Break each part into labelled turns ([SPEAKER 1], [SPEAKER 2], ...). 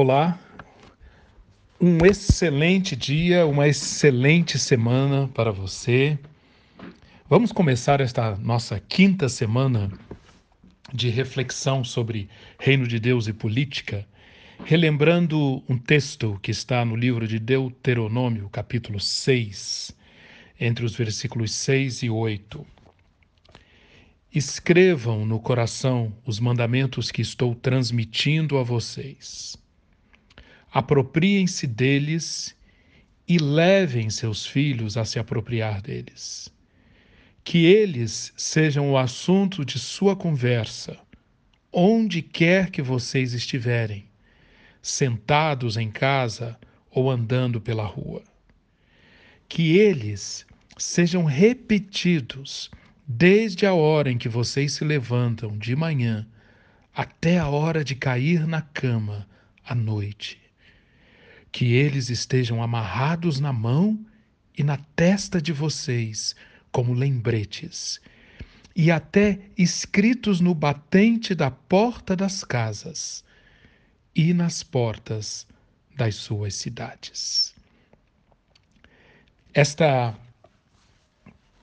[SPEAKER 1] Olá, um excelente dia, uma excelente semana para você. Vamos começar esta nossa quinta semana de reflexão sobre Reino de Deus e política, relembrando um texto que está no livro de Deuteronômio, capítulo 6, entre os versículos 6 e 8. Escrevam no coração os mandamentos que estou transmitindo a vocês apropriem-se deles e levem seus filhos a se apropriar deles. Que eles sejam o assunto de sua conversa, onde quer que vocês estiverem, sentados em casa ou andando pela rua. Que eles sejam repetidos desde a hora em que vocês se levantam de manhã até a hora de cair na cama à noite que eles estejam amarrados na mão e na testa de vocês, como lembretes, e até escritos no batente da porta das casas e nas portas das suas cidades. Esta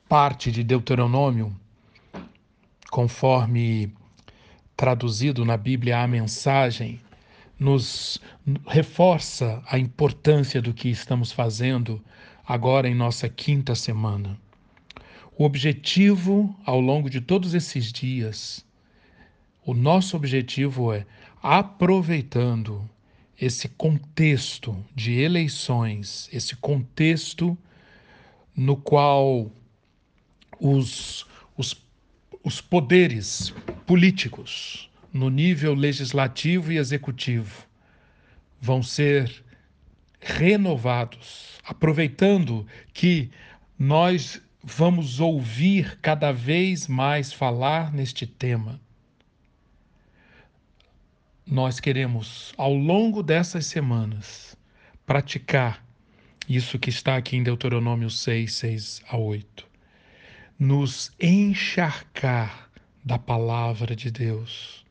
[SPEAKER 1] parte de Deuteronômio, conforme traduzido na Bíblia a mensagem, nos reforça a importância do que estamos fazendo agora em nossa quinta semana. O objetivo ao longo de todos esses dias, o nosso objetivo é aproveitando esse contexto de eleições, esse contexto no qual os, os, os poderes políticos, no nível legislativo e executivo vão ser renovados, aproveitando que nós vamos ouvir cada vez mais falar neste tema. Nós queremos, ao longo dessas semanas, praticar isso que está aqui em Deuteronômio 6, 6 a 8. Nos encharcar da palavra de Deus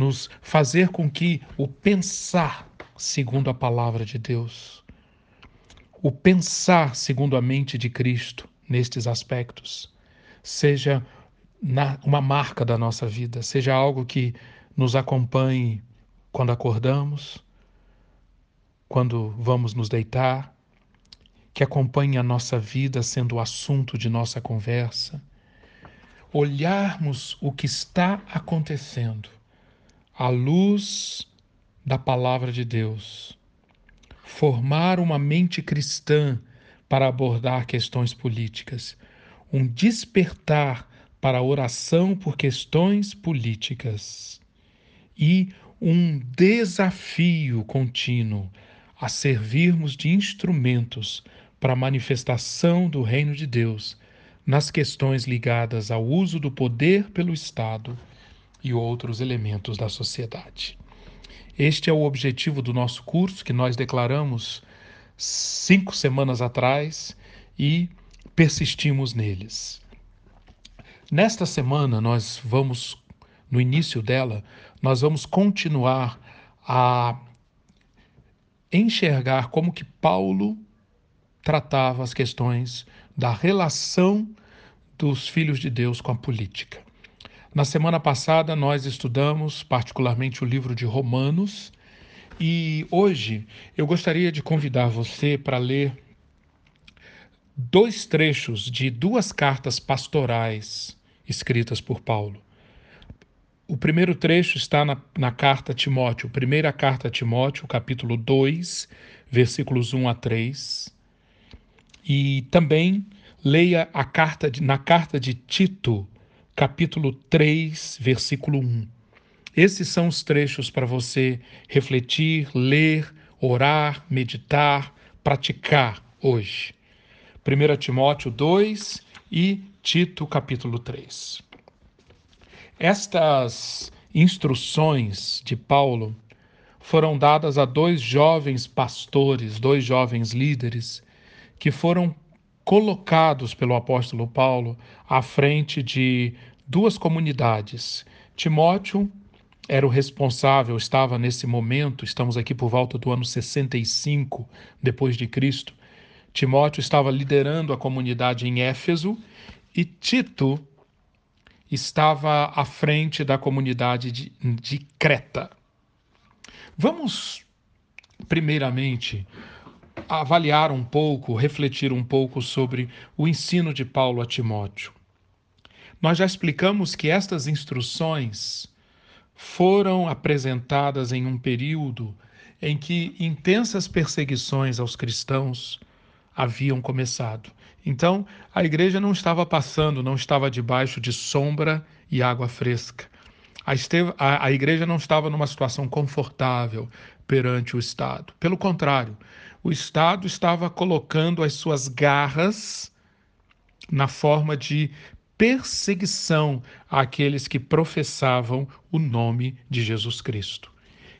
[SPEAKER 1] nos fazer com que o pensar segundo a palavra de Deus, o pensar segundo a mente de Cristo nestes aspectos, seja na, uma marca da nossa vida, seja algo que nos acompanhe quando acordamos, quando vamos nos deitar, que acompanhe a nossa vida sendo o assunto de nossa conversa. Olharmos o que está acontecendo à luz da palavra de Deus, formar uma mente cristã para abordar questões políticas, um despertar para a oração por questões políticas. E um desafio contínuo a servirmos de instrumentos para a manifestação do reino de Deus nas questões ligadas ao uso do poder pelo Estado e outros elementos da sociedade. Este é o objetivo do nosso curso que nós declaramos cinco semanas atrás e persistimos neles. Nesta semana, nós vamos, no início dela, nós vamos continuar a enxergar como que Paulo tratava as questões da relação dos filhos de Deus com a política. Na semana passada, nós estudamos particularmente o livro de Romanos e hoje eu gostaria de convidar você para ler dois trechos de duas cartas pastorais escritas por Paulo. O primeiro trecho está na, na carta a Timóteo, primeira carta a Timóteo, capítulo 2, versículos 1 a 3. E também leia a carta de, na carta de Tito, capítulo 3, versículo 1. Esses são os trechos para você refletir, ler, orar, meditar, praticar hoje. 1 Timóteo 2 e Tito, capítulo 3. Estas instruções de Paulo foram dadas a dois jovens pastores, dois jovens líderes, que foram colocados pelo apóstolo Paulo à frente de duas comunidades. Timóteo era o responsável, estava nesse momento, estamos aqui por volta do ano 65 depois de Cristo. Timóteo estava liderando a comunidade em Éfeso e Tito estava à frente da comunidade de, de Creta. Vamos, primeiramente, avaliar um pouco, refletir um pouco sobre o ensino de Paulo a Timóteo. Nós já explicamos que estas instruções foram apresentadas em um período em que intensas perseguições aos cristãos haviam começado. Então, a igreja não estava passando, não estava debaixo de sombra e água fresca. A, esteve, a, a igreja não estava numa situação confortável perante o Estado. Pelo contrário, o Estado estava colocando as suas garras na forma de perseguição àqueles que professavam o nome de Jesus Cristo.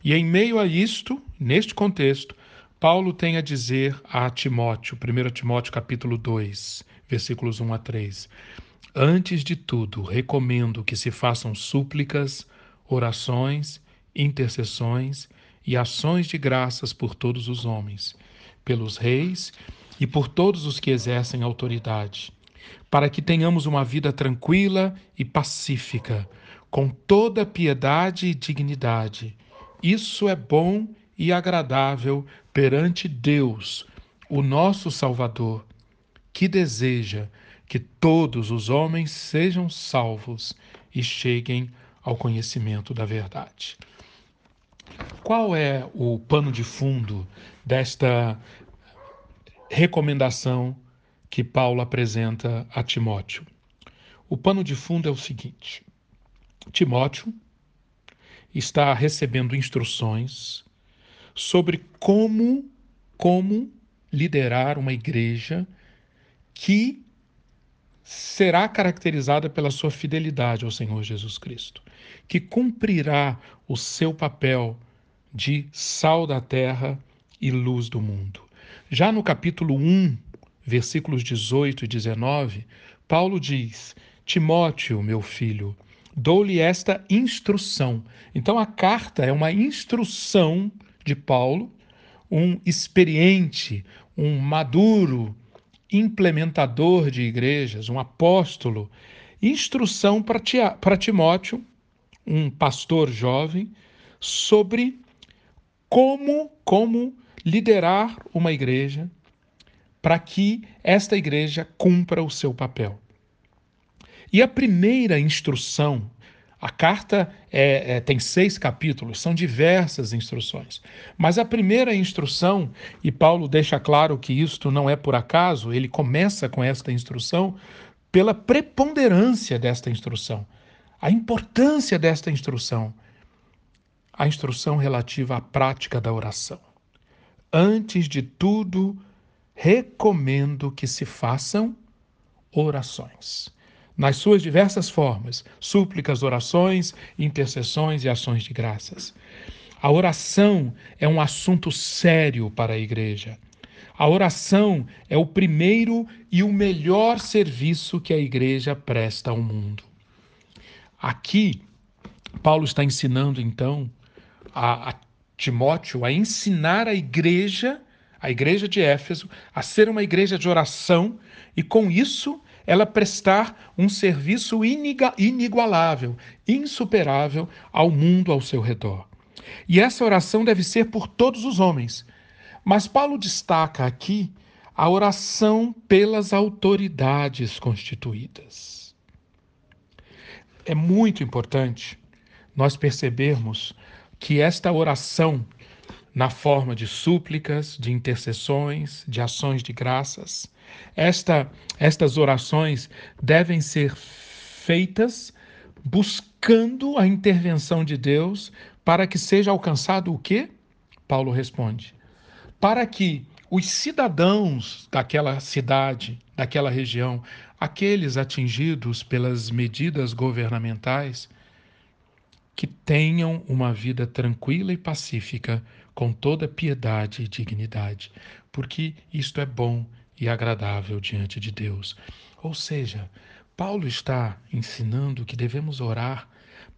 [SPEAKER 1] E em meio a isto, neste contexto, Paulo tem a dizer a Timóteo, 1 Timóteo capítulo 2, versículos 1 a 3. Antes de tudo, recomendo que se façam súplicas, orações, intercessões e ações de graças por todos os homens, pelos reis e por todos os que exercem autoridade para que tenhamos uma vida tranquila e pacífica, com toda piedade e dignidade. Isso é bom e agradável perante Deus, o nosso Salvador, que deseja que todos os homens sejam salvos e cheguem ao conhecimento da verdade. Qual é o pano de fundo desta recomendação que Paulo apresenta a Timóteo. O pano de fundo é o seguinte: Timóteo está recebendo instruções sobre como como liderar uma igreja que será caracterizada pela sua fidelidade ao Senhor Jesus Cristo, que cumprirá o seu papel de sal da terra e luz do mundo. Já no capítulo 1 versículos 18 e 19, Paulo diz: Timóteo, meu filho, dou-lhe esta instrução. Então a carta é uma instrução de Paulo, um experiente, um maduro implementador de igrejas, um apóstolo, instrução para Timóteo, um pastor jovem, sobre como como liderar uma igreja, para que esta igreja cumpra o seu papel. E a primeira instrução, a carta é, é, tem seis capítulos, são diversas instruções. Mas a primeira instrução, e Paulo deixa claro que isto não é por acaso, ele começa com esta instrução pela preponderância desta instrução, a importância desta instrução, a instrução relativa à prática da oração. Antes de tudo, recomendo que se façam orações. Nas suas diversas formas, súplicas, orações, intercessões e ações de graças. A oração é um assunto sério para a igreja. A oração é o primeiro e o melhor serviço que a igreja presta ao mundo. Aqui, Paulo está ensinando, então, a, a Timóteo a ensinar a igreja a igreja de Éfeso, a ser uma igreja de oração e, com isso, ela prestar um serviço inigualável, insuperável ao mundo ao seu redor. E essa oração deve ser por todos os homens. Mas Paulo destaca aqui a oração pelas autoridades constituídas. É muito importante nós percebermos que esta oração na forma de súplicas, de intercessões, de ações de graças. Esta, estas orações devem ser feitas buscando a intervenção de Deus para que seja alcançado o quê? Paulo responde: para que os cidadãos daquela cidade, daquela região, aqueles atingidos pelas medidas governamentais, que tenham uma vida tranquila e pacífica com toda piedade e dignidade, porque isto é bom e agradável diante de Deus. Ou seja, Paulo está ensinando que devemos orar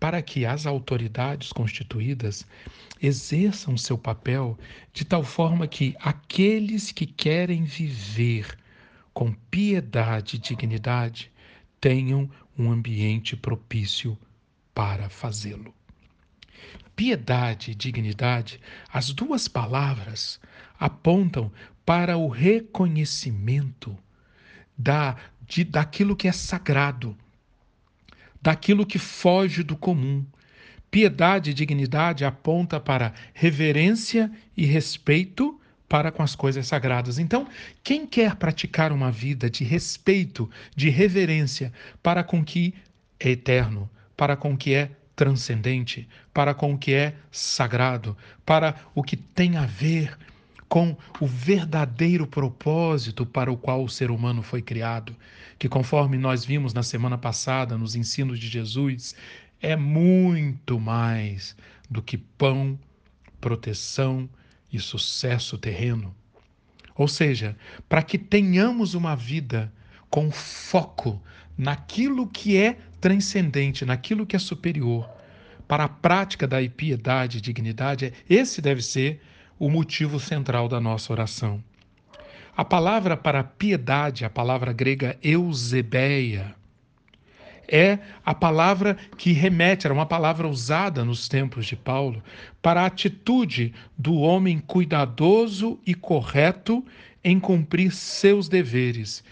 [SPEAKER 1] para que as autoridades constituídas exerçam seu papel de tal forma que aqueles que querem viver com piedade e dignidade tenham um ambiente propício para fazê-lo. Piedade e dignidade, as duas palavras apontam para o reconhecimento da, de, daquilo que é sagrado, daquilo que foge do comum. Piedade e dignidade aponta para reverência e respeito para com as coisas sagradas. Então, quem quer praticar uma vida de respeito, de reverência para com o que é eterno, para com o que é transcendente, para com o que é sagrado, para o que tem a ver com o verdadeiro propósito para o qual o ser humano foi criado, que conforme nós vimos na semana passada nos ensinos de Jesus, é muito mais do que pão, proteção e sucesso terreno. Ou seja, para que tenhamos uma vida com foco naquilo que é transcendente, naquilo que é superior, para a prática da piedade e dignidade, esse deve ser o motivo central da nossa oração. A palavra para piedade, a palavra grega eusebeia, é a palavra que remete, era uma palavra usada nos tempos de Paulo, para a atitude do homem cuidadoso e correto em cumprir seus deveres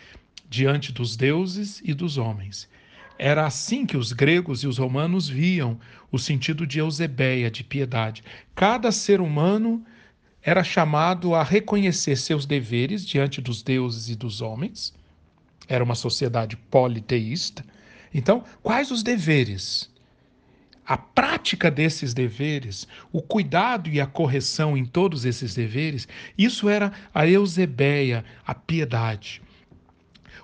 [SPEAKER 1] diante dos deuses e dos homens. Era assim que os gregos e os romanos viam o sentido de eusebeia, de piedade. Cada ser humano era chamado a reconhecer seus deveres diante dos deuses e dos homens. Era uma sociedade politeísta. Então, quais os deveres? A prática desses deveres, o cuidado e a correção em todos esses deveres, isso era a eusebeia, a piedade.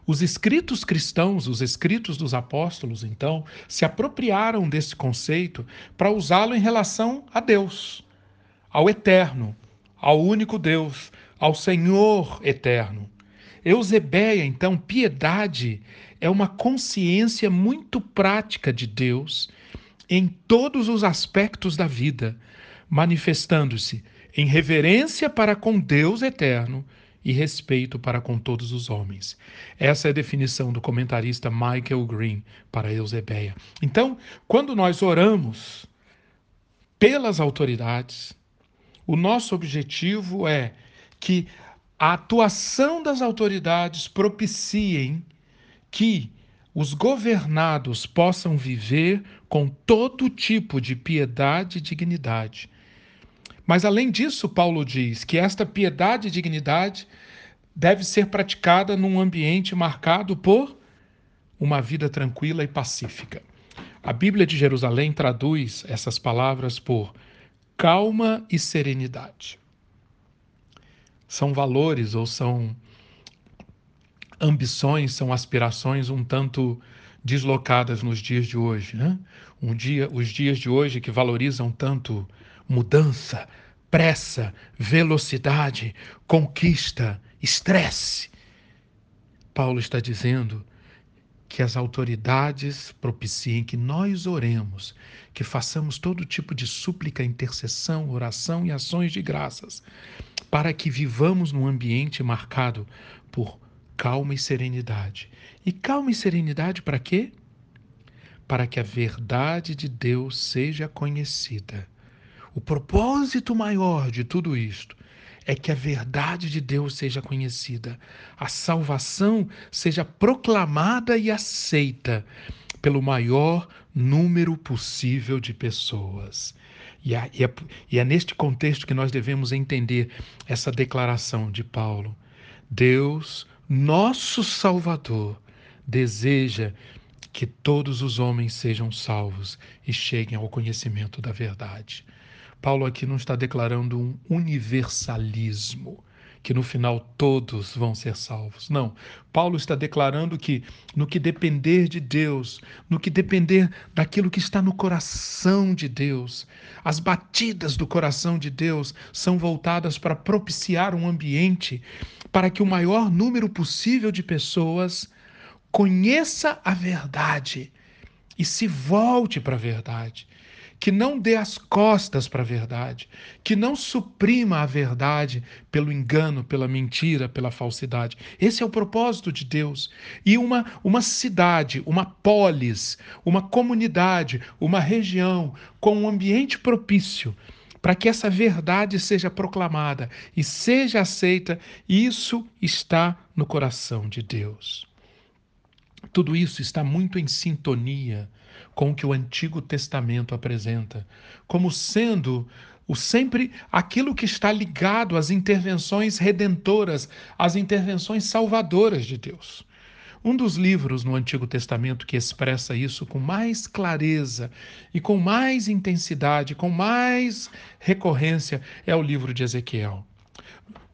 [SPEAKER 1] Os escritos cristãos, os escritos dos apóstolos, então, se apropriaram desse conceito para usá-lo em relação a Deus, ao eterno, ao único Deus, ao Senhor eterno. Eusebeia, então, piedade é uma consciência muito prática de Deus em todos os aspectos da vida, manifestando-se em reverência para com Deus eterno e respeito para com todos os homens. Essa é a definição do comentarista Michael Green para Eusebeia. Então, quando nós oramos pelas autoridades, o nosso objetivo é que a atuação das autoridades propiciem que os governados possam viver com todo tipo de piedade e dignidade. Mas, além disso, Paulo diz que esta piedade e dignidade deve ser praticada num ambiente marcado por uma vida tranquila e pacífica. A Bíblia de Jerusalém traduz essas palavras por calma e serenidade. São valores ou são ambições, são aspirações um tanto deslocadas nos dias de hoje, né? Um dia, os dias de hoje que valorizam tanto mudança, pressa, velocidade, conquista, estresse. Paulo está dizendo que as autoridades propiciem que nós oremos, que façamos todo tipo de súplica, intercessão, oração e ações de graças, para que vivamos num ambiente marcado por calma e serenidade. E calma e serenidade para quê? Para que a verdade de Deus seja conhecida. O propósito maior de tudo isto é que a verdade de Deus seja conhecida, a salvação seja proclamada e aceita pelo maior número possível de pessoas. E é, e, é, e é neste contexto que nós devemos entender essa declaração de Paulo. Deus, nosso Salvador, deseja que todos os homens sejam salvos e cheguem ao conhecimento da verdade. Paulo aqui não está declarando um universalismo, que no final todos vão ser salvos. Não. Paulo está declarando que no que depender de Deus, no que depender daquilo que está no coração de Deus, as batidas do coração de Deus são voltadas para propiciar um ambiente para que o maior número possível de pessoas conheça a verdade e se volte para a verdade que não dê as costas para a verdade, que não suprima a verdade pelo engano, pela mentira, pela falsidade. Esse é o propósito de Deus. E uma, uma cidade, uma polis, uma comunidade, uma região com um ambiente propício para que essa verdade seja proclamada e seja aceita, isso está no coração de Deus. Tudo isso está muito em sintonia com que o Antigo Testamento apresenta, como sendo o sempre aquilo que está ligado às intervenções redentoras, às intervenções salvadoras de Deus. Um dos livros no Antigo Testamento que expressa isso com mais clareza e com mais intensidade, com mais recorrência, é o livro de Ezequiel.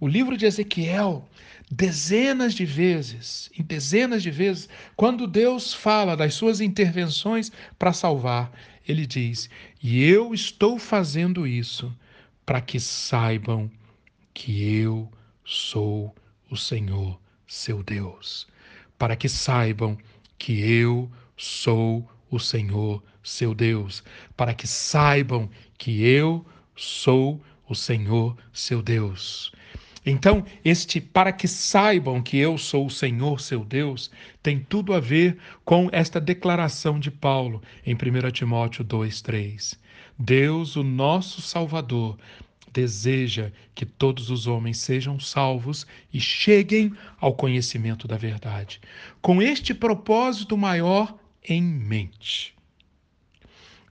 [SPEAKER 1] O livro de Ezequiel dezenas de vezes, em dezenas de vezes, quando Deus fala das suas intervenções para salvar, ele diz: E eu estou fazendo isso para que saibam que eu sou o Senhor, seu Deus. Para que saibam que eu sou o Senhor, seu Deus. Para que saibam que eu sou o Senhor, seu Deus. Então, este para que saibam que eu sou o Senhor seu Deus, tem tudo a ver com esta declaração de Paulo em 1 Timóteo 2:3. Deus, o nosso Salvador, deseja que todos os homens sejam salvos e cheguem ao conhecimento da verdade. Com este propósito maior em mente,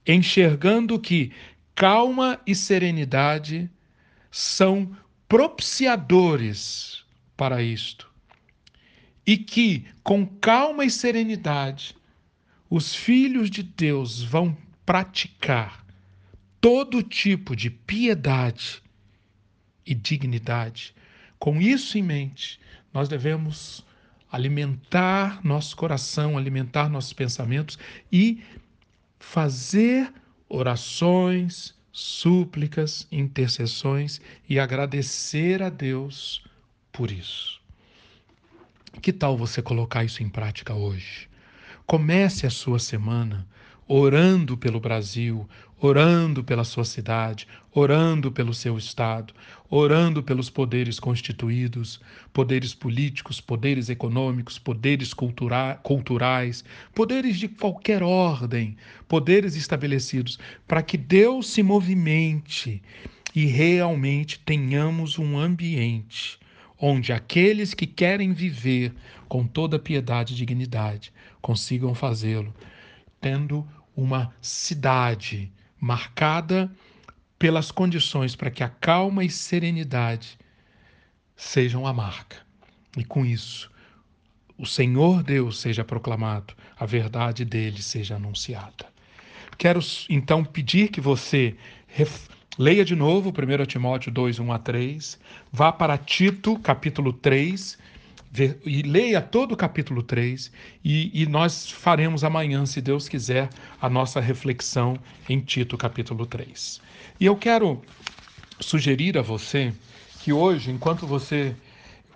[SPEAKER 1] enxergando que calma e serenidade são propiciadores para isto. E que, com calma e serenidade, os filhos de Deus vão praticar todo tipo de piedade e dignidade. Com isso em mente, nós devemos alimentar nosso coração, alimentar nossos pensamentos e fazer orações, súplicas, intercessões e agradecer a Deus por isso. Que tal você colocar isso em prática hoje? Comece a sua semana orando pelo Brasil, orando pela sua cidade, orando pelo seu estado, orando pelos poderes constituídos, poderes políticos, poderes econômicos, poderes cultura culturais, poderes de qualquer ordem, poderes estabelecidos, para que Deus se movimente e realmente tenhamos um ambiente onde aqueles que querem viver com toda piedade e dignidade consigam fazê-lo, tendo uma cidade marcada pelas condições para que a calma e serenidade sejam a marca. E com isso, o Senhor Deus seja proclamado, a verdade dele seja anunciada. Quero então pedir que você leia de novo 1 Timóteo 2, 1 a 3, vá para Tito, capítulo 3, e leia todo o capítulo 3 e, e, nós faremos amanhã, se Deus quiser, a nossa reflexão em Tito, capítulo 3. E eu quero sugerir a você que hoje, enquanto você,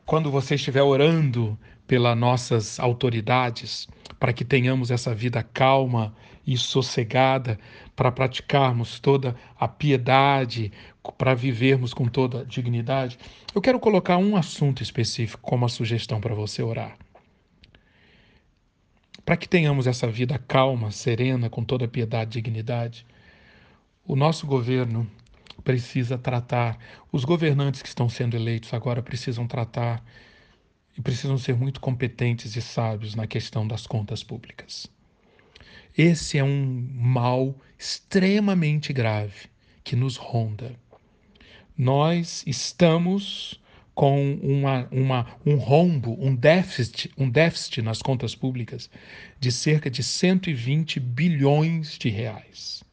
[SPEAKER 1] quando você estiver orando pelas nossas autoridades, para que tenhamos essa vida calma e sossegada, para praticarmos toda a piedade, para vivermos com toda a dignidade, eu quero colocar um assunto específico como a sugestão para você orar. Para que tenhamos essa vida calma, serena, com toda a piedade e dignidade, o nosso governo precisa tratar, os governantes que estão sendo eleitos agora precisam tratar e precisam ser muito competentes e sábios na questão das contas públicas. Esse é um mal extremamente grave que nos ronda. Nós estamos com uma, uma, um rombo, um déficit, um déficit nas contas públicas de cerca de 120 bilhões de reais.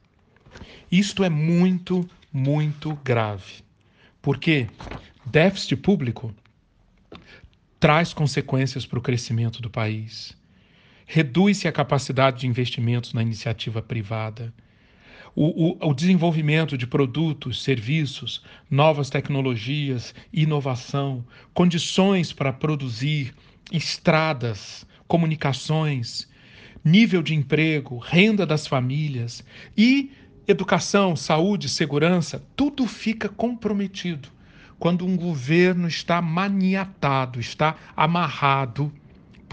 [SPEAKER 1] Isto é muito, muito grave. Porque déficit público traz consequências para o crescimento do país reduz-se a capacidade de investimentos na iniciativa privada. O, o, o, desenvolvimento de produtos, serviços, novas tecnologias, inovação, condições para produzir estradas, comunicações, nível de emprego, renda das famílias e educação, saúde, segurança, tudo fica comprometido quando um governo está maniatado, está amarrado,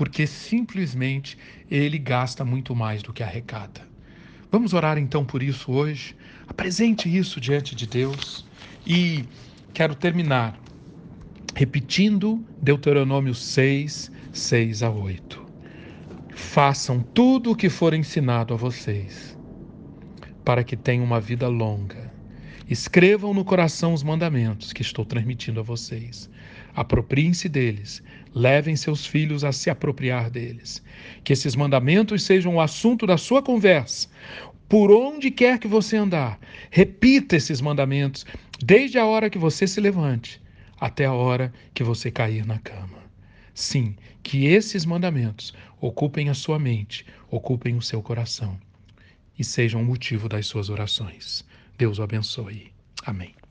[SPEAKER 1] porque simplesmente ele gasta muito mais do que arrecada. Vamos orar então por isso hoje? Apresente isso diante de Deus e quero terminar repetindo Deuteronômio 6, 6 a 8. Façam tudo o que for ensinado a vocês, para que tenham uma vida longa. Escrevam no coração os mandamentos que estou transmitindo a vocês. Apropriem-se deles, levem seus filhos a se apropriar deles. Que esses mandamentos sejam o assunto da sua conversa. Por onde quer que você andar, repita esses mandamentos, desde a hora que você se levante até a hora que você cair na cama. Sim, que esses mandamentos ocupem a sua mente, ocupem o seu coração e sejam o motivo das suas orações. Deus o abençoe. Amém.